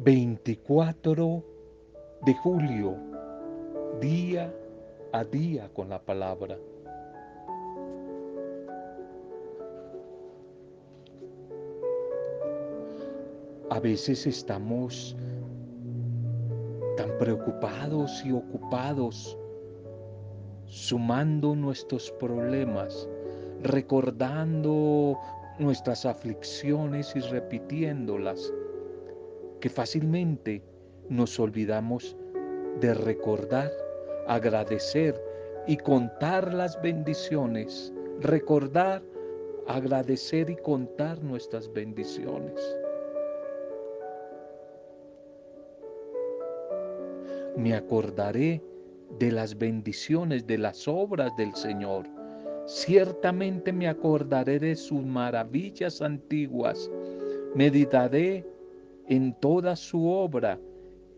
24 de julio, día a día con la palabra. A veces estamos tan preocupados y ocupados, sumando nuestros problemas, recordando nuestras aflicciones y repitiéndolas que fácilmente nos olvidamos de recordar, agradecer y contar las bendiciones. Recordar, agradecer y contar nuestras bendiciones. Me acordaré de las bendiciones, de las obras del Señor. Ciertamente me acordaré de sus maravillas antiguas. Meditaré en toda su obra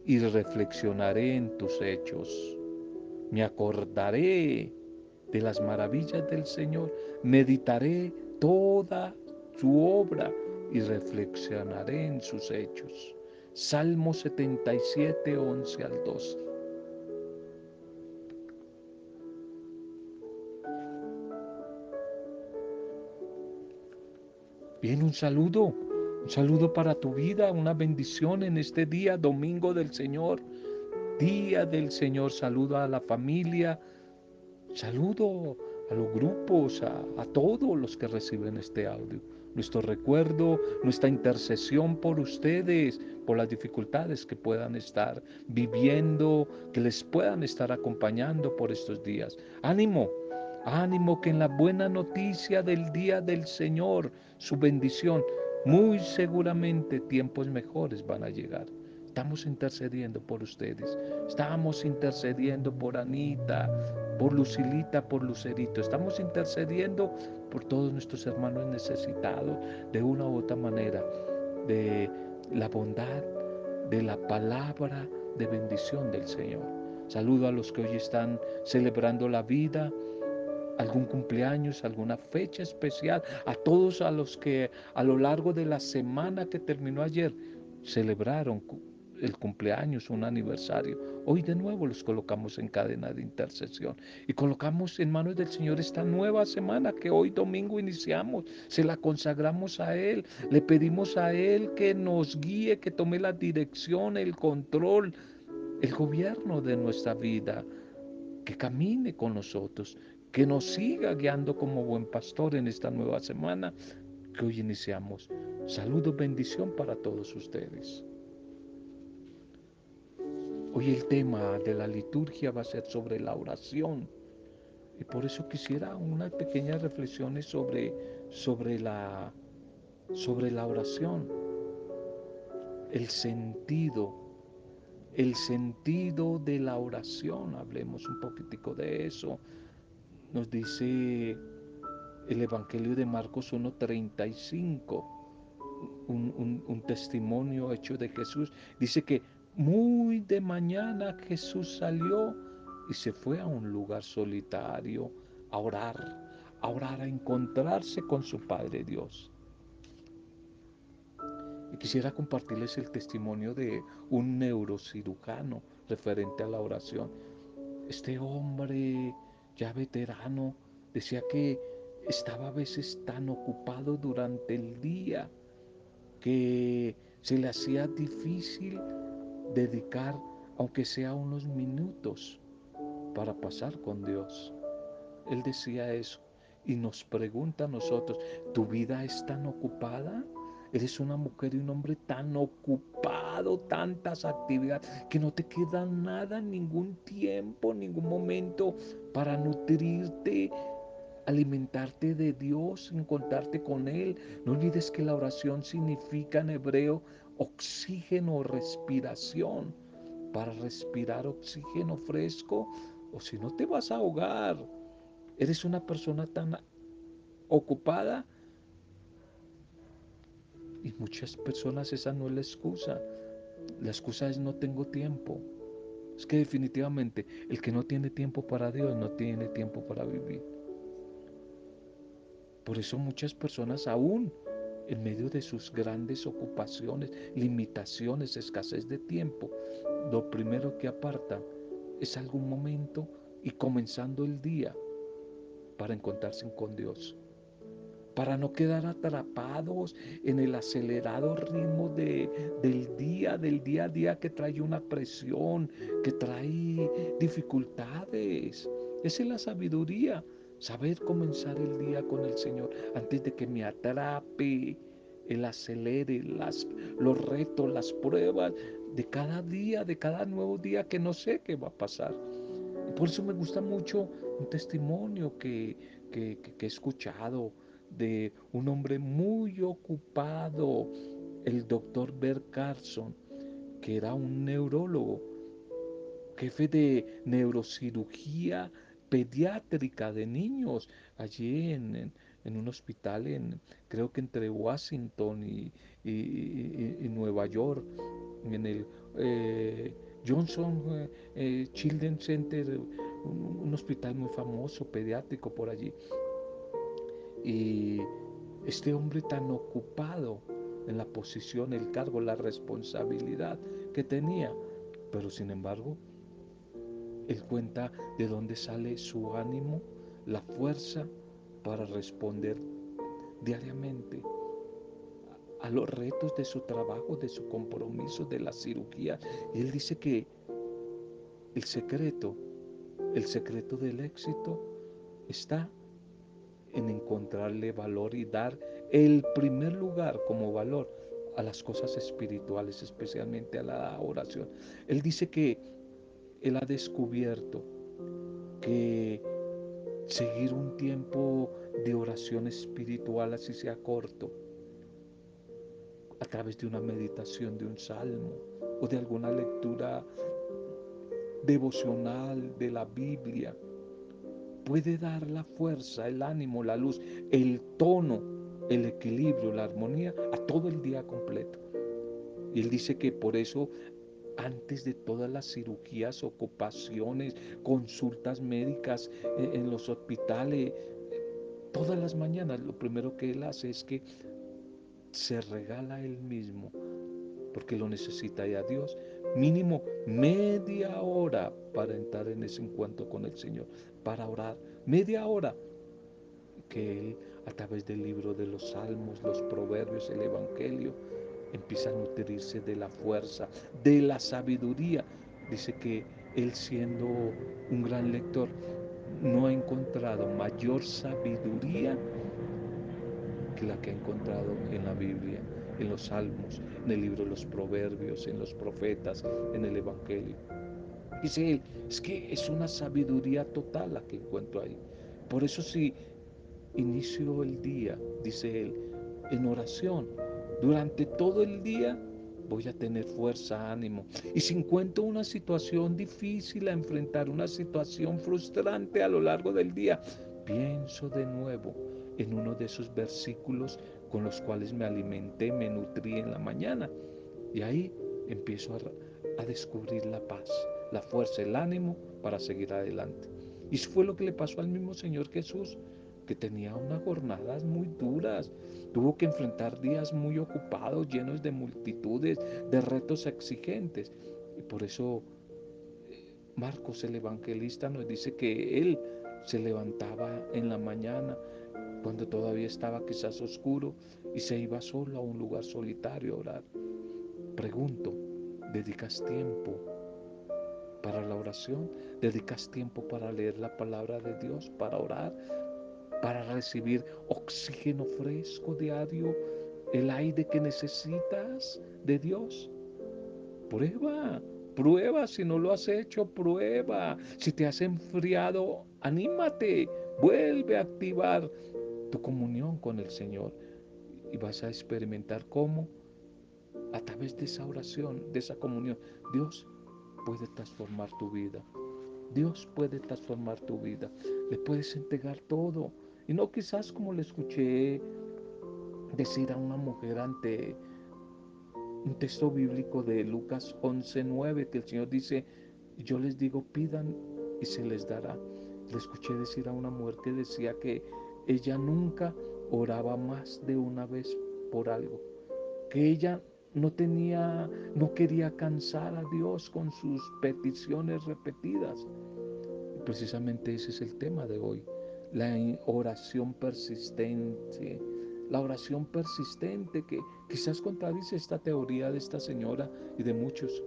y reflexionaré en tus hechos. Me acordaré de las maravillas del Señor, meditaré toda su obra y reflexionaré en sus hechos. Salmo 77, 11 al 12. Bien, un saludo un saludo para tu vida, una bendición en este día, domingo del Señor, día del Señor. Saludo a la familia, saludo a los grupos, a, todos los que reciben este audio. Nuestro recuerdo, nuestra intercesión por ustedes, por las dificultades que puedan estar viviendo, que les puedan estar acompañando por estos días. Ánimo, ánimo que en la buena noticia del día del Señor, su bendición, muy seguramente tiempos mejores van a llegar. Estamos intercediendo por ustedes. Estamos intercediendo por Anita, por Lucilita, por Lucerito. Estamos intercediendo por todos nuestros hermanos necesitados de una u otra manera. De la bondad, de la palabra de bendición del Señor. Saludo a los que hoy están celebrando la vida algún cumpleaños, alguna fecha especial, a todos a los que a lo largo de la semana que terminó ayer celebraron el cumpleaños, un aniversario. Hoy de nuevo los colocamos en cadena de intercesión y colocamos en manos del Señor esta nueva semana que hoy domingo iniciamos. Se la consagramos a Él, le pedimos a Él que nos guíe, que tome la dirección, el control, el gobierno de nuestra vida, que camine con nosotros, que nos siga guiando como buen pastor en esta nueva semana que hoy iniciamos. Saludo, bendición para todos ustedes. Hoy el tema de la liturgia va a ser sobre la oración. Y por eso quisiera unas pequeñas reflexiones sobre, sobre, la, sobre la oración. El sentido, el sentido de la oración. Hablemos un poquitico de eso nos dice el Evangelio de Marcos 1.35, un, un, testimonio hecho de Jesús. Dice que muy de mañana Jesús salió y se fue a un lugar solitario a orar, a orar, a encontrarse con su Padre Dios. Y quisiera compartirles el testimonio de un neurocirujano referente a la oración. Este hombre ya veterano, decía que estaba a veces tan ocupado durante el día que se le hacía difícil dedicar, aunque sea unos minutos, para pasar con Dios. Él decía eso y nos pregunta a nosotros, ¿tu vida es tan ocupada? Eres una mujer y un hombre tan ocupado, tantas actividades, que no te queda nada, ningún tiempo, ningún momento para nutrirte, alimentarte de Dios, encontrarte con Él. No olvides que la oración significa en hebreo oxígeno, respiración. Para respirar oxígeno fresco, o si no te vas a ahogar. Eres una persona tan ocupada y muchas personas esa no es la excusa. La excusa es no tengo tiempo. Es que definitivamente el que no tiene tiempo para Dios no tiene tiempo para vivir. Por eso muchas personas aún en medio de sus grandes ocupaciones, limitaciones, escasez de tiempo, lo primero que aparta es algún momento y comenzando el día para encontrarse con Dios para no quedar atrapados en el acelerado ritmo de, del día, del día a día que trae una presión, que trae dificultades. Esa es la sabiduría, saber comenzar el día con el Señor antes de que me atrape el acelere, las, los retos, las pruebas de cada día, de cada nuevo día que no sé qué va a pasar. Y por eso me gusta mucho un testimonio que, que, que he escuchado de un hombre muy ocupado, el doctor Bert Carson, que era un neurólogo, jefe de neurocirugía pediátrica de niños allí en, un hospital, en, creo que entre Washington y, Nueva York, en el eh, Johnson eh, eh, Children's Center, un hospital muy famoso, pediátrico por allí. Y este hombre tan ocupado en la posición, el cargo, la responsabilidad que tenía, pero sin embargo, él cuenta de dónde sale su ánimo, la fuerza para responder diariamente a los retos de su trabajo, de su compromiso, de la cirugía. Y él dice que el secreto, el secreto del éxito está en encontrarle valor y dar el primer lugar como valor a las cosas espirituales, especialmente a la oración. Él dice que él ha descubierto que seguir un tiempo de oración espiritual, así sea corto, a través de una meditación de un salmo o de alguna lectura devocional de la Biblia, puede dar la fuerza, el ánimo, la luz, el tono, el equilibrio, la armonía a todo el día completo. Y él dice que por eso antes de todas las cirugías, ocupaciones, consultas médicas eh, en los hospitales, todas las mañanas lo primero que él hace es que se regala él mismo, porque lo necesita ya Dios, mínimo media hora para entrar en ese encuentro con el Señor, para orar, media hora que Él a través del libro de los salmos, los proverbios, el Evangelio, empieza a nutrirse de la fuerza, de la sabiduría. Dice que Él siendo un gran lector, no ha encontrado mayor sabiduría que la que ha encontrado en la Biblia, en los salmos, en el libro de los proverbios, en los profetas, en el Evangelio. Dice él, es que es una sabiduría total la que encuentro ahí. Por eso si inicio el día, dice él, en oración, durante todo el día voy a tener fuerza, ánimo. Y si encuentro una situación difícil a enfrentar, una situación frustrante a lo largo del día, pienso de nuevo en uno de esos versículos con los cuales me alimenté, me nutrí en la mañana. Y ahí empiezo a, descubrir la paz la fuerza, el ánimo para seguir adelante. Y fue lo que le pasó al mismo Señor Jesús, que tenía unas jornadas muy duras, tuvo que enfrentar días muy ocupados, llenos de multitudes, de retos exigentes. Y por eso eh, Marcos el evangelista nos dice que él se levantaba en la mañana cuando todavía estaba quizás oscuro y se iba solo a un lugar solitario a orar. Pregunto, ¿dedicas tiempo para la oración, dedicas tiempo para leer la palabra de Dios, para orar, para recibir oxígeno fresco diario, el aire que necesitas de Dios. Prueba, prueba, si no lo has hecho, prueba. Si te has enfriado, anímate, vuelve a activar tu comunión con el Señor y vas a experimentar cómo a través de esa oración, de esa comunión, Dios puede transformar tu vida. Dios puede transformar tu vida. Le puedes entregar todo. Y no quizás como le escuché decir a una mujer ante un texto bíblico de Lucas 11:9 que el Señor dice, yo les digo, pidan y se les dará. Le escuché decir a una mujer que decía que ella nunca oraba más de una vez por algo, que ella no tenía, no quería cansar a Dios con sus peticiones repetidas. precisamente ese es el tema de hoy, la oración persistente, la oración persistente que quizás contradice esta teoría de esta señora y de muchos.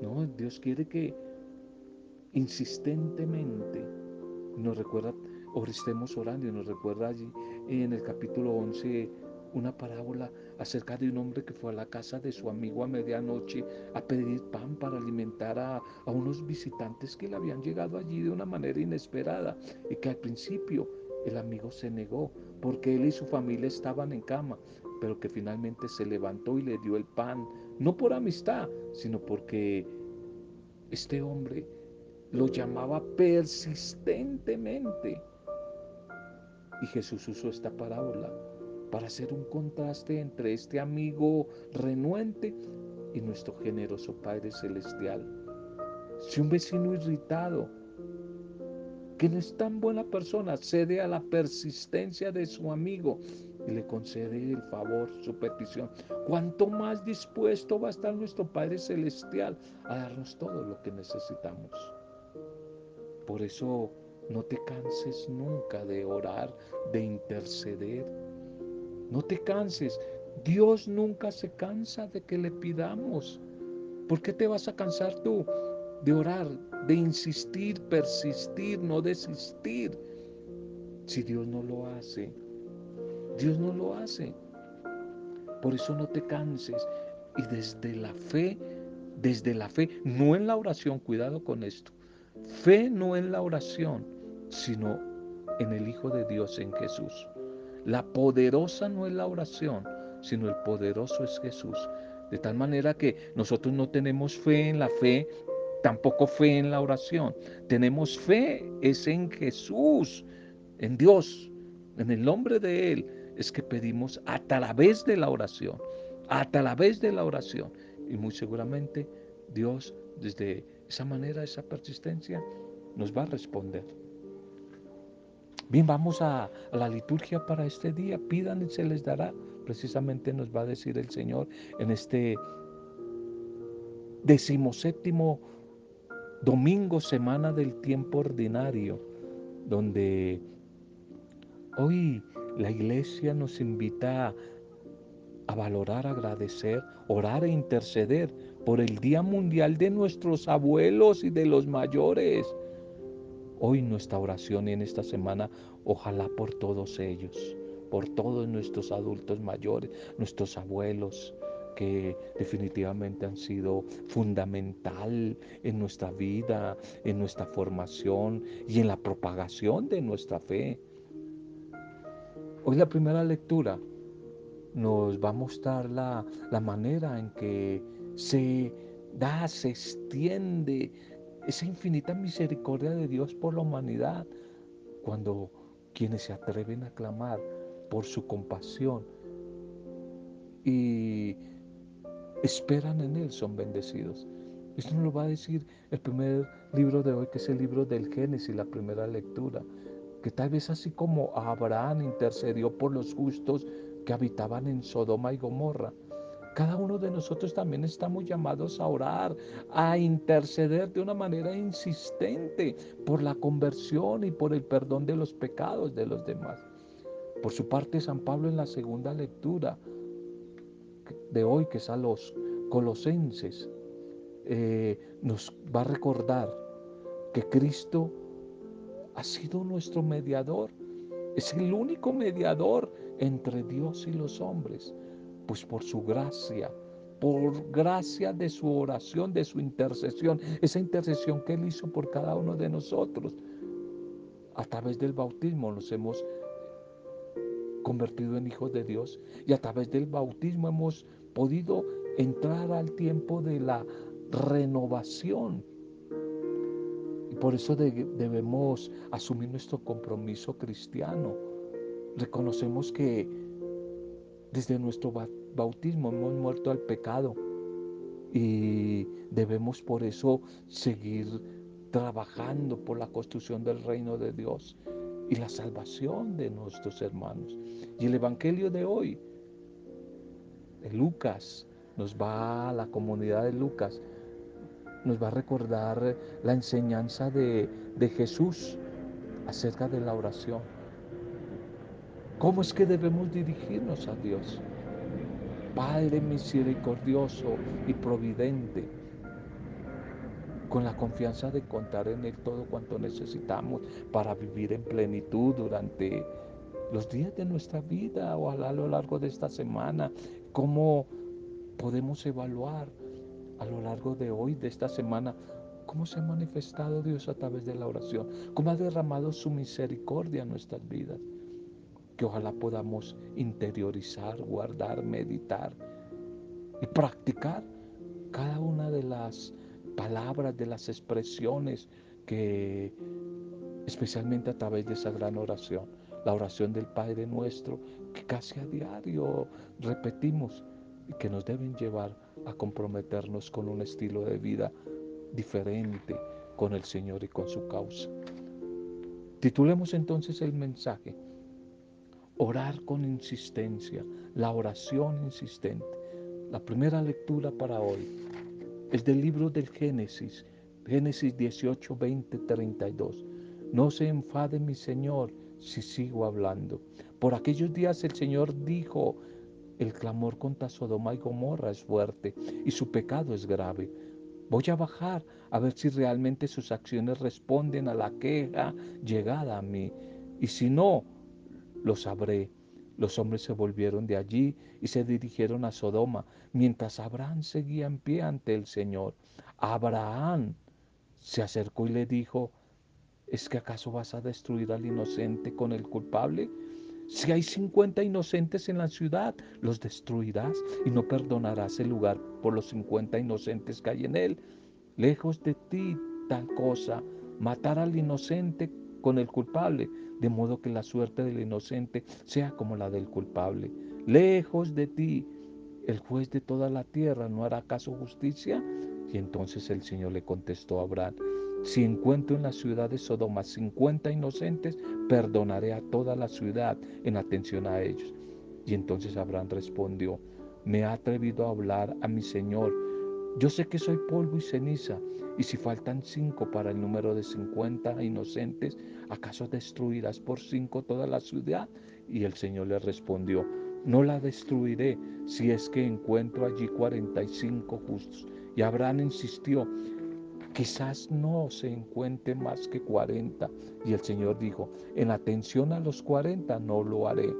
No, Dios quiere que insistentemente nos recuerda, o estemos orando y nos recuerda allí en el capítulo 11 una parábola acerca de un hombre que fue a la casa de su amigo a medianoche a pedir pan para alimentar a, unos visitantes que le habían llegado allí de una manera inesperada y que al principio el amigo se negó porque él y su familia estaban en cama, pero que finalmente se levantó y le dio el pan, no por amistad, sino porque este hombre lo llamaba persistentemente. Y Jesús usó esta parábola para hacer un contraste entre este amigo renuente y nuestro generoso Padre Celestial. Si un vecino irritado, que no es tan buena persona, cede a la persistencia de su amigo y le concede el favor, su petición, cuánto más dispuesto va a estar nuestro Padre Celestial a darnos todo lo que necesitamos. Por eso no te canses nunca de orar, de interceder no te canses. Dios nunca se cansa de que le pidamos. ¿Por qué te vas a cansar tú de orar, de insistir, persistir, no desistir? Si Dios no lo hace, Dios no lo hace. Por eso no te canses. Y desde la fe, desde la fe, no en la oración, cuidado con esto. Fe no en la oración, sino en el Hijo de Dios, en Jesús. La poderosa no es la oración, sino el poderoso es Jesús. De tal manera que nosotros no tenemos fe en la fe, tampoco fe en la oración. Tenemos fe es en Jesús, en Dios, en el nombre de Él. Es que pedimos a través de la oración, a través de la oración. Y muy seguramente Dios desde esa manera, esa persistencia, nos va a responder. Bien, vamos a, la liturgia para este día. Pidan y se les dará. Precisamente nos va a decir el Señor en este decimoséptimo domingo, semana del tiempo ordinario, donde hoy la iglesia nos invita a valorar, agradecer, orar e interceder por el Día Mundial de nuestros abuelos y de los mayores hoy nuestra oración y en esta semana, ojalá por todos ellos, por todos nuestros adultos mayores, nuestros abuelos, que definitivamente han sido fundamental en nuestra vida, en nuestra formación y en la propagación de nuestra fe. Hoy la primera lectura nos va a mostrar la, la manera en que se da, se extiende esa infinita misericordia de Dios por la humanidad, cuando quienes se atreven a clamar por su compasión y esperan en Él son bendecidos. Esto nos lo va a decir el primer libro de hoy, que es el libro del Génesis, la primera lectura, que tal vez así como Abraham intercedió por los justos que habitaban en Sodoma y Gomorra, cada uno de nosotros también estamos llamados a orar, a interceder de una manera insistente por la conversión y por el perdón de los pecados de los demás. Por su parte, San Pablo en la segunda lectura de hoy, que es a los colosenses, eh, nos va a recordar que Cristo ha sido nuestro mediador, es el único mediador entre Dios y los hombres pues por su gracia, por gracia de su oración, de su intercesión, esa intercesión que Él hizo por cada uno de nosotros. A través del bautismo nos hemos convertido en hijos de Dios y a través del bautismo hemos podido entrar al tiempo de la renovación. Y por eso debemos asumir nuestro compromiso cristiano. Reconocemos que desde nuestro bautismo hemos muerto al pecado y debemos por eso seguir trabajando por la construcción del reino de Dios y la salvación de nuestros hermanos. Y el Evangelio de hoy Lucas, nos va a la comunidad de Lucas, nos va a recordar la enseñanza de, de Jesús acerca de la oración. ¿Cómo es que debemos dirigirnos a Dios? Padre misericordioso y providente, con la confianza de contar en Él todo cuanto necesitamos para vivir en plenitud durante los días de nuestra vida o a lo largo de esta semana, cómo podemos evaluar a lo largo de hoy, de esta semana, cómo se ha manifestado Dios a través de la oración, cómo ha derramado su misericordia en nuestras vidas, que ojalá podamos interiorizar, guardar, meditar y practicar cada una de las palabras, de las expresiones que especialmente a través de esa gran oración la oración del Padre nuestro, que casi a diario repetimos y que nos deben llevar a comprometernos con un estilo de vida diferente con el Señor y con su causa. Titulemos entonces el mensaje, orar con insistencia, la oración insistente. La primera lectura para hoy es del libro del Génesis, Génesis 18, 20, 32. No se enfade mi Señor si sigo hablando. Por aquellos días el Señor dijo, el clamor contra Sodoma y Gomorra es fuerte y su pecado es grave. Voy a bajar a ver si realmente sus acciones responden a la queja llegada a mí. Y si no, lo sabré. Los hombres se volvieron de allí y se dirigieron a Sodoma, mientras Abraham seguía en pie ante el Señor. Abraham se acercó y le dijo, ¿Es que acaso vas a destruir al inocente con el culpable? Si hay 50 inocentes en la ciudad, los destruirás y no perdonarás el lugar por los 50 inocentes que hay en él. Lejos de ti tal cosa, matar al inocente con el culpable, de modo que la suerte del inocente sea como la del culpable. Lejos de ti, el juez de toda la tierra no hará caso justicia. Y entonces el Señor le contestó a Abraham, si encuentro en la ciudad de Sodoma 50 inocentes, perdonaré a toda la ciudad en atención a ellos. Y entonces Abraham respondió, me ha atrevido a hablar a mi Señor. Yo sé que soy polvo y ceniza, y si faltan cinco para el número de 50 inocentes, ¿acaso destruirás por cinco toda la ciudad? Y el Señor le respondió, no la destruiré si es que encuentro allí 45 justos. Y Abraham insistió, Quizás no se encuentre más que 40. Y el Señor dijo, en atención a los 40 no lo haré.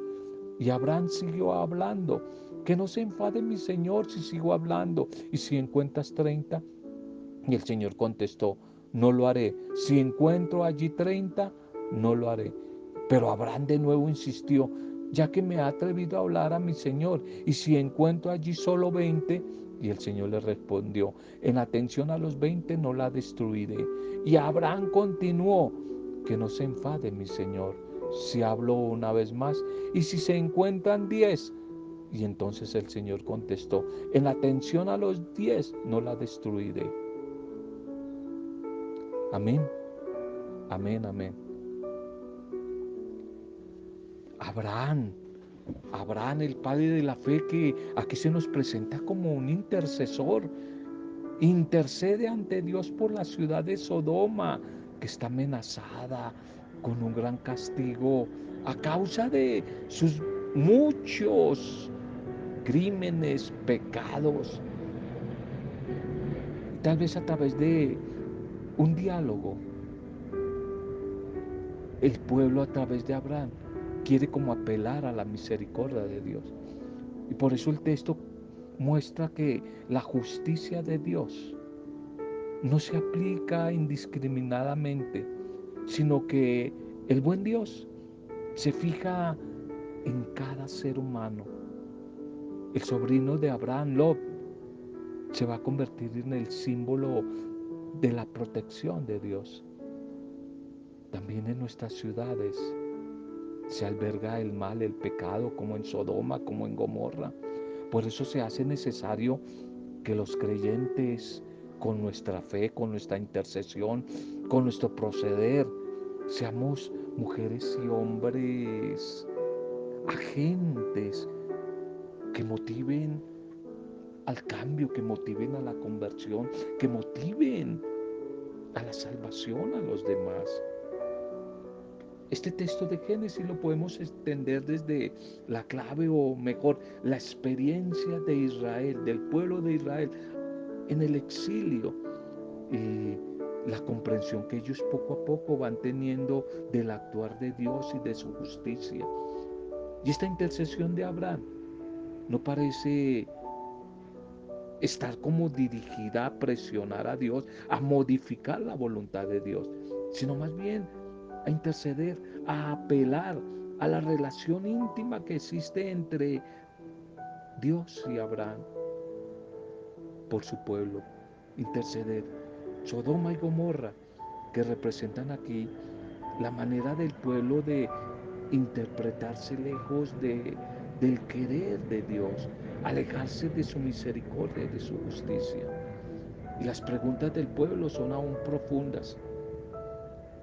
Y Abraham siguió hablando, que no se enfade mi Señor si sigo hablando. Y si encuentras 30, y el Señor contestó, no lo haré. Si encuentro allí 30, no lo haré. Pero Abraham de nuevo insistió, ya que me ha atrevido a hablar a mi Señor, y si encuentro allí solo 20, y el Señor le respondió, en atención a los veinte no la destruiré. Y Abraham continuó, que no se enfade mi Señor si habló una vez más, y si se encuentran diez. Y entonces el Señor contestó, en atención a los diez no la destruiré. Amén, amén, amén. Abraham Abraham, el padre de la fe, que aquí se nos presenta como un intercesor, intercede ante Dios por la ciudad de Sodoma, que está amenazada con un gran castigo a causa de sus muchos crímenes, pecados. tal vez a través de un diálogo, el pueblo a través de Abraham quiere como apelar a la misericordia de Dios. Y por eso el texto muestra que la justicia de Dios no se aplica indiscriminadamente, sino que el buen Dios se fija en cada ser humano. El sobrino de Abraham, Lot, se va a convertir en el símbolo de la protección de Dios. También en nuestras ciudades se alberga el mal, el pecado, como en Sodoma, como en Gomorra. Por eso se hace necesario que los creyentes, con nuestra fe, con nuestra intercesión, con nuestro proceder, seamos mujeres y hombres agentes que motiven al cambio, que motiven a la conversión, que motiven a la salvación a los demás. Este texto de Génesis lo podemos extender desde la clave o mejor, la experiencia de Israel, del pueblo de Israel en el exilio la comprensión que ellos poco a poco van teniendo del actuar de Dios y de su justicia. Y esta intercesión de Abraham no parece estar como dirigida a presionar a Dios, a modificar la voluntad de Dios, sino más bien a interceder, a apelar a la relación íntima que existe entre Dios y Abraham por su pueblo. Interceder. Sodoma y Gomorra, que representan aquí la manera del pueblo de interpretarse lejos de, del querer de Dios, alejarse de su misericordia y de su justicia. Y las preguntas del pueblo son aún profundas.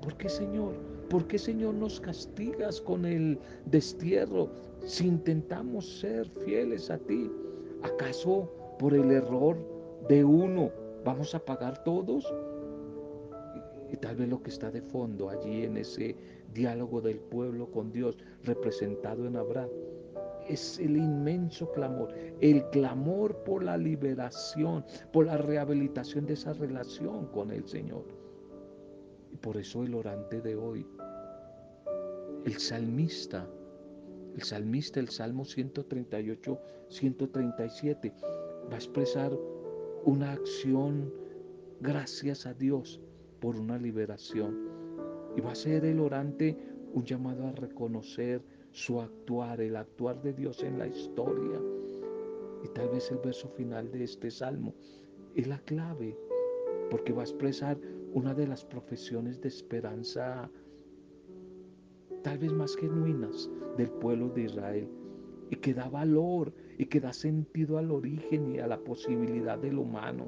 ¿Por qué, Señor? ¿Por qué, Señor, nos castigas con el destierro si intentamos ser fieles a ti? ¿Acaso por el error de uno vamos a pagar todos? Y, tal vez lo que está de fondo allí en ese diálogo del pueblo con Dios representado en Abraham es el inmenso clamor, el clamor por la liberación, por la rehabilitación de esa relación con el Señor. Y por eso el orante de hoy, el salmista, el salmista, el Salmo 138, 137, va a expresar una acción gracias a Dios por una liberación. Y va a ser el orante un llamado a reconocer su actuar, el actuar de Dios en la historia. Y tal vez el verso final de este salmo es la clave, porque va a expresar una de las profesiones de esperanza tal vez más genuinas del pueblo de Israel y que da valor y que da sentido al origen y a la posibilidad del humano.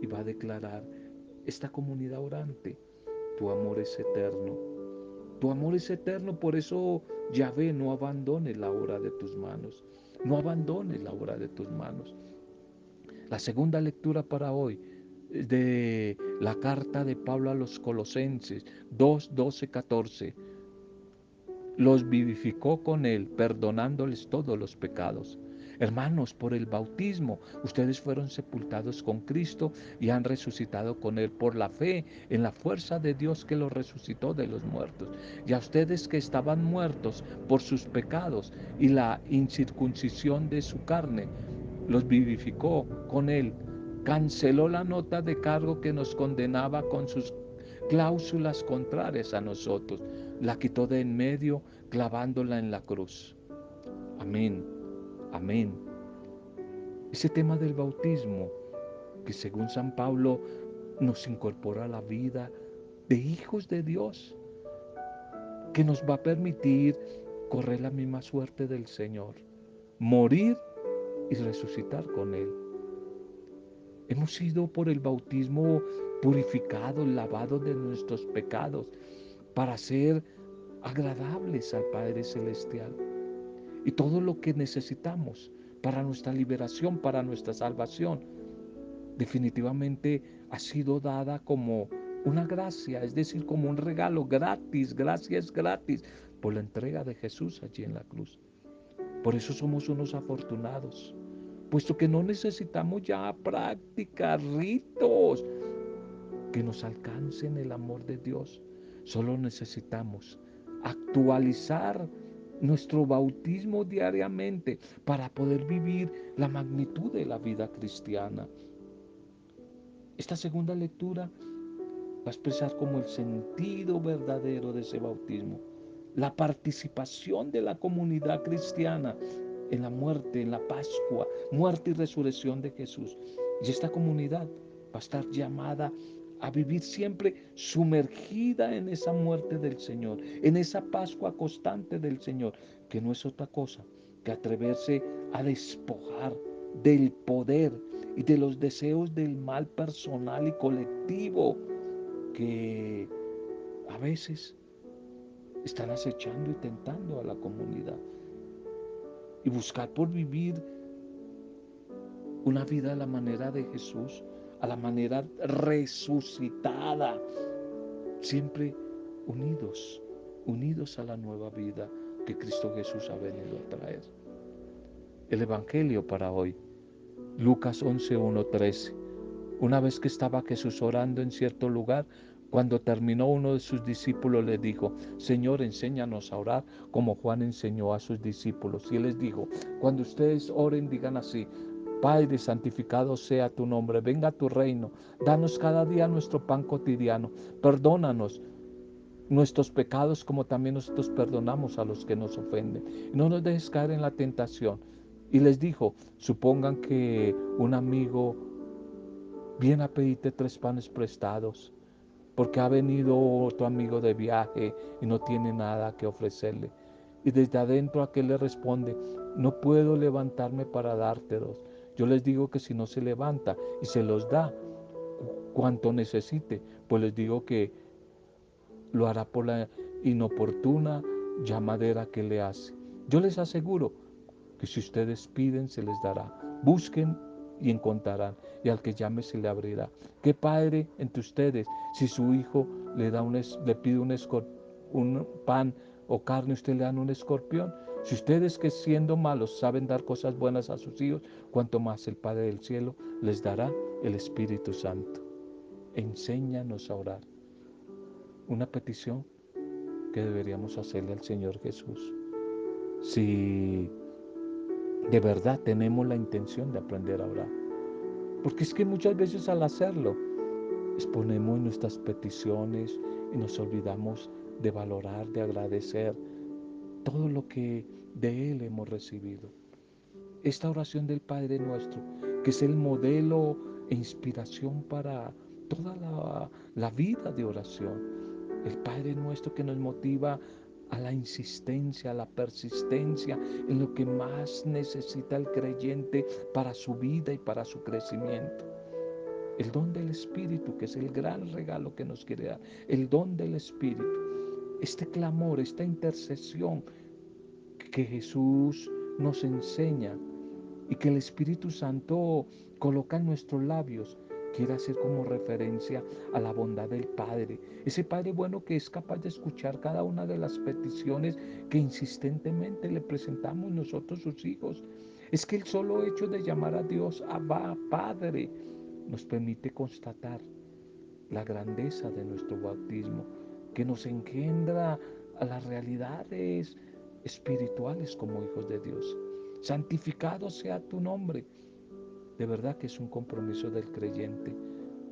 Y va a declarar, esta comunidad orante, tu amor es eterno. Tu amor es eterno, por eso Yahvé, no abandones la obra de tus manos. No abandones la obra de tus manos. La segunda lectura para hoy de la carta de Pablo a los Colosenses 2, 12, 14. Los vivificó con él, perdonándoles todos los pecados Hermanos, por el bautismo, ustedes fueron sepultados con Cristo y han resucitado con Él por la fe en la fuerza de Dios que los resucitó de los muertos. Y a ustedes que estaban muertos por sus pecados y la incircuncisión de su carne, los vivificó con Él. Canceló la nota de cargo que nos condenaba con sus cláusulas contrarias a nosotros. La quitó de en medio clavándola en la cruz. Amén. Amén. Ese tema del bautismo, que según San Pablo nos incorpora a la vida de hijos de Dios, que nos va a permitir correr la misma suerte del Señor, morir y resucitar con Él. Hemos sido por el bautismo purificados, lavados de nuestros pecados, para ser agradables al Padre Celestial y todo lo que necesitamos para nuestra liberación, para nuestra salvación, definitivamente ha sido dada como una gracia, es decir, como un regalo gratis, gracias gratis, por la entrega de Jesús allí en la cruz. Por eso somos unos afortunados, puesto que no necesitamos ya prácticas, ritos que nos alcancen el amor de Dios. Solo necesitamos actualizar nuestro bautismo diariamente para poder vivir la magnitud de la vida cristiana. Esta segunda lectura va a expresar como el sentido verdadero de ese bautismo, la participación de la comunidad cristiana en la muerte, en la Pascua, muerte y resurrección de Jesús. Y esta comunidad va a estar llamada a vivir siempre sumergida en esa muerte del Señor, en esa Pascua constante del Señor, que no es otra cosa que atreverse a despojar del poder y de los deseos del mal personal y colectivo que a veces están acechando y tentando a la comunidad. y buscar por vivir una vida a la manera de Jesús, a la manera resucitada, siempre unidos, unidos a la nueva vida que Cristo Jesús ha venido a traer. El Evangelio para hoy, Lucas 11, 13. Una vez que estaba Jesús orando en cierto lugar, cuando terminó uno de sus discípulos le dijo, Señor, enséñanos a orar como Juan enseñó a sus discípulos. Y él les dijo, cuando ustedes oren, digan así, Padre, santificado sea tu nombre, venga tu reino, danos cada día nuestro pan cotidiano, perdónanos nuestros pecados como también nosotros perdonamos a los que nos ofenden. No nos dejes caer en la tentación. Y les dijo, supongan que un amigo viene a pedirte tres panes prestados porque ha venido otro amigo de viaje y no tiene nada que ofrecerle. Y desde adentro aquel le responde, no puedo levantarme para dártelos. Yo les digo que si no se levanta y se los da cuanto necesite, pues les digo que lo hará por la inoportuna llamadera que le hace. Yo les aseguro que si ustedes piden, se les dará. Busquen y encontrarán, y al que llame se le abrirá. ¿Qué padre entre ustedes, si su hijo le, da un, le pide un, un pan o carne, usted le dan un escorpión? Si ustedes que siendo malos saben dar cosas buenas a sus hijos, cuanto más el Padre del cielo les dará el Espíritu Santo. Enséñanos a orar. Una petición que deberíamos hacerle al Señor Jesús. Si de verdad tenemos la intención de aprender a orar. Porque es que muchas veces al hacerlo exponemos nuestras peticiones y nos olvidamos de valorar, de agradecer todo lo que de Él hemos recibido. Esta oración del Padre nuestro, que es el modelo e inspiración para toda la, la vida de oración. El Padre nuestro que nos motiva a la insistencia, a la persistencia en lo que más necesita el creyente para su vida y para su crecimiento. El don del Espíritu, que es el gran regalo que nos quiere dar, el don del Espíritu, este clamor, esta intercesión que Jesús nos enseña y que el Espíritu Santo coloca en nuestros labios quiere hacer como referencia a la bondad del Padre. Ese Padre bueno que es capaz de escuchar cada una de las peticiones que insistentemente le presentamos nosotros sus hijos. Es que el solo hecho de llamar a Dios Abba Padre nos permite constatar la grandeza de nuestro bautismo, que nos engendra a las realidades espirituales como hijos de Dios. Santificado sea tu nombre. De verdad que es un compromiso del creyente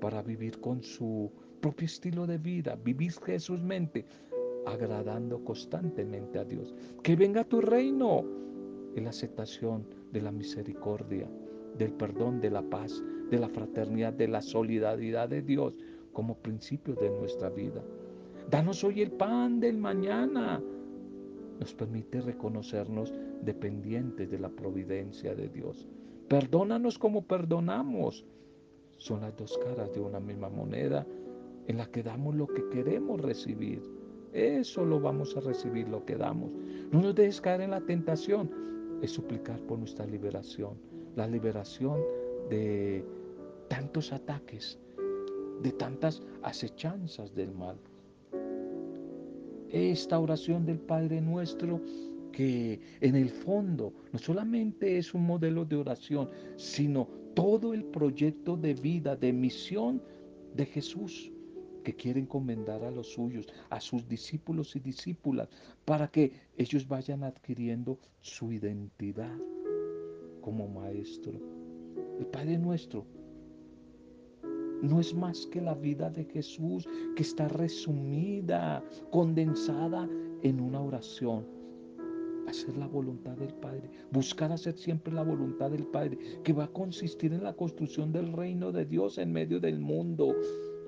para vivir con su propio estilo de vida, vivir Jesús mente, agradando constantemente a Dios. Que venga tu reino en la aceptación de la misericordia, del perdón, de la paz, de la fraternidad, de la solidaridad de Dios como principio de nuestra vida. Danos hoy el pan del mañana. Nos permite reconocernos dependientes de la providencia de Dios. Perdónanos como perdonamos. Son las dos caras de una misma moneda en la que damos lo que queremos recibir. Eso lo vamos a recibir, lo que damos. No nos dejes caer en la tentación. Es suplicar por nuestra liberación. La liberación de tantos ataques, de tantas acechanzas del mal. Esta oración del Padre nuestro que en el fondo no solamente es un modelo de oración, sino todo el proyecto de vida, de misión de Jesús que quiere encomendar a los suyos, a sus discípulos y discípulas, para que ellos vayan adquiriendo su identidad como maestro. El Padre nuestro no es más que la vida de Jesús que está resumida, condensada en una oración. Hacer la voluntad del Padre, buscar hacer siempre la voluntad del Padre, que va a consistir en la construcción del reino de Dios en medio del mundo,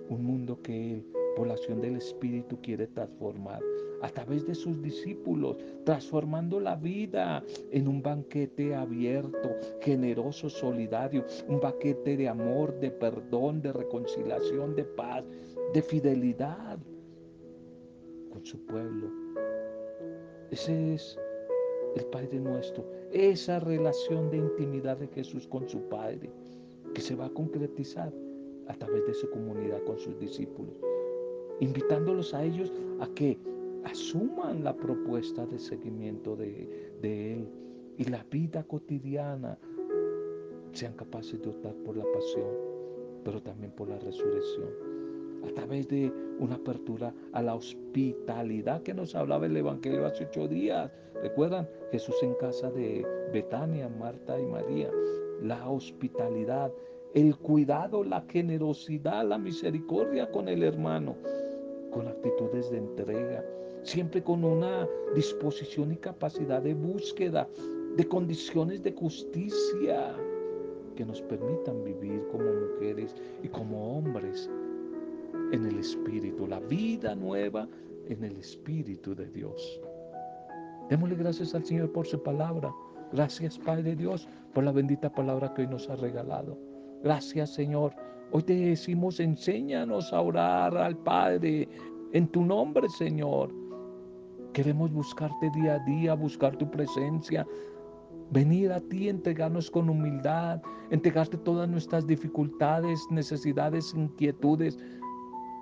un mundo que Él, por la acción del Espíritu, quiere transformar a través de sus discípulos, transformando la vida en un banquete abierto, generoso, solidario, un banquete de amor, de perdón, de reconciliación, de paz, de fidelidad con su pueblo. Ese es el Padre nuestro, esa relación de intimidad de Jesús con su Padre, que se va a concretizar a través de su comunidad con sus discípulos, invitándolos a ellos a que asuman la propuesta de seguimiento de, de Él y la vida cotidiana sean capaces de optar por la pasión, pero también por la resurrección a través de una apertura a la hospitalidad que nos hablaba el Evangelio hace ocho días. ¿Recuerdan? Jesús en casa de Betania, Marta y María. La hospitalidad, el cuidado, la generosidad, la misericordia con el hermano, con actitudes de entrega, siempre con una disposición y capacidad de búsqueda de condiciones de justicia que nos permitan vivir como mujeres y como hombres en el Espíritu, la vida nueva en el Espíritu de Dios. Démosle gracias al Señor por su palabra. Gracias Padre Dios por la bendita palabra que hoy nos ha regalado. Gracias Señor. Hoy te decimos, enséñanos a orar al Padre en tu nombre Señor. Queremos buscarte día a día, buscar tu presencia, venir a ti, entregarnos con humildad, entregarte todas nuestras dificultades, necesidades, inquietudes,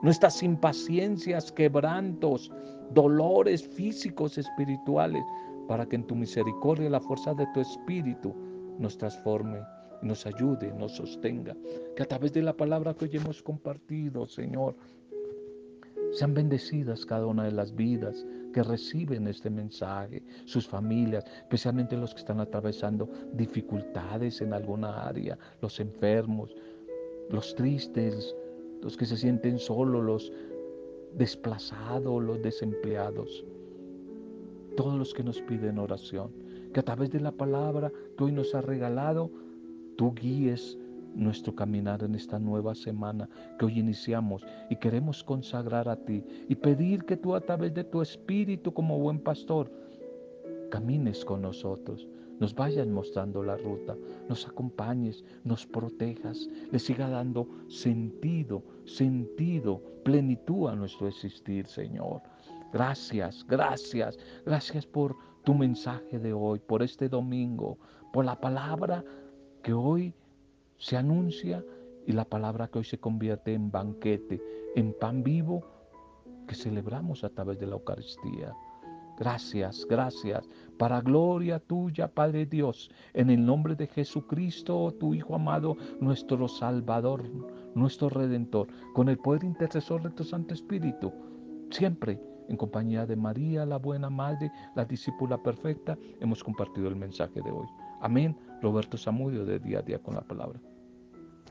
nuestras impaciencias, quebrantos, dolores físicos, espirituales, para que en tu misericordia la fuerza de tu espíritu nos transforme, nos ayude, nos sostenga. Que a través de la palabra que hoy hemos compartido, Señor, sean bendecidas cada una de las vidas que reciben este mensaje, sus familias, especialmente los que están atravesando dificultades en alguna área, los enfermos, los tristes, los que se sienten solos, los desplazados, los desempleados, todos los que nos piden oración, que a través de la palabra que hoy nos ha regalado, tú guíes nuestro caminar en esta nueva semana que hoy iniciamos y queremos consagrar a ti y pedir que tú a través de tu espíritu como buen pastor camines con nosotros, nos vayas mostrando la ruta, nos acompañes, nos protejas, le siga dando sentido, sentido, plenitud a nuestro existir, Señor. Gracias, gracias, gracias por tu mensaje de hoy, por este domingo, por la palabra que hoy se anuncia y la palabra que hoy se convierte en banquete, en pan vivo que celebramos a través de la Eucaristía. Gracias, gracias. Para gloria tuya, Padre Dios, en el nombre de Jesucristo, tu Hijo amado, nuestro Salvador, nuestro Redentor, con el poder intercesor de tu Santo Espíritu, siempre en compañía de María, la buena Madre, la discípula perfecta, hemos compartido el mensaje de hoy. Amén. Roberto Samudio de día a día con la palabra.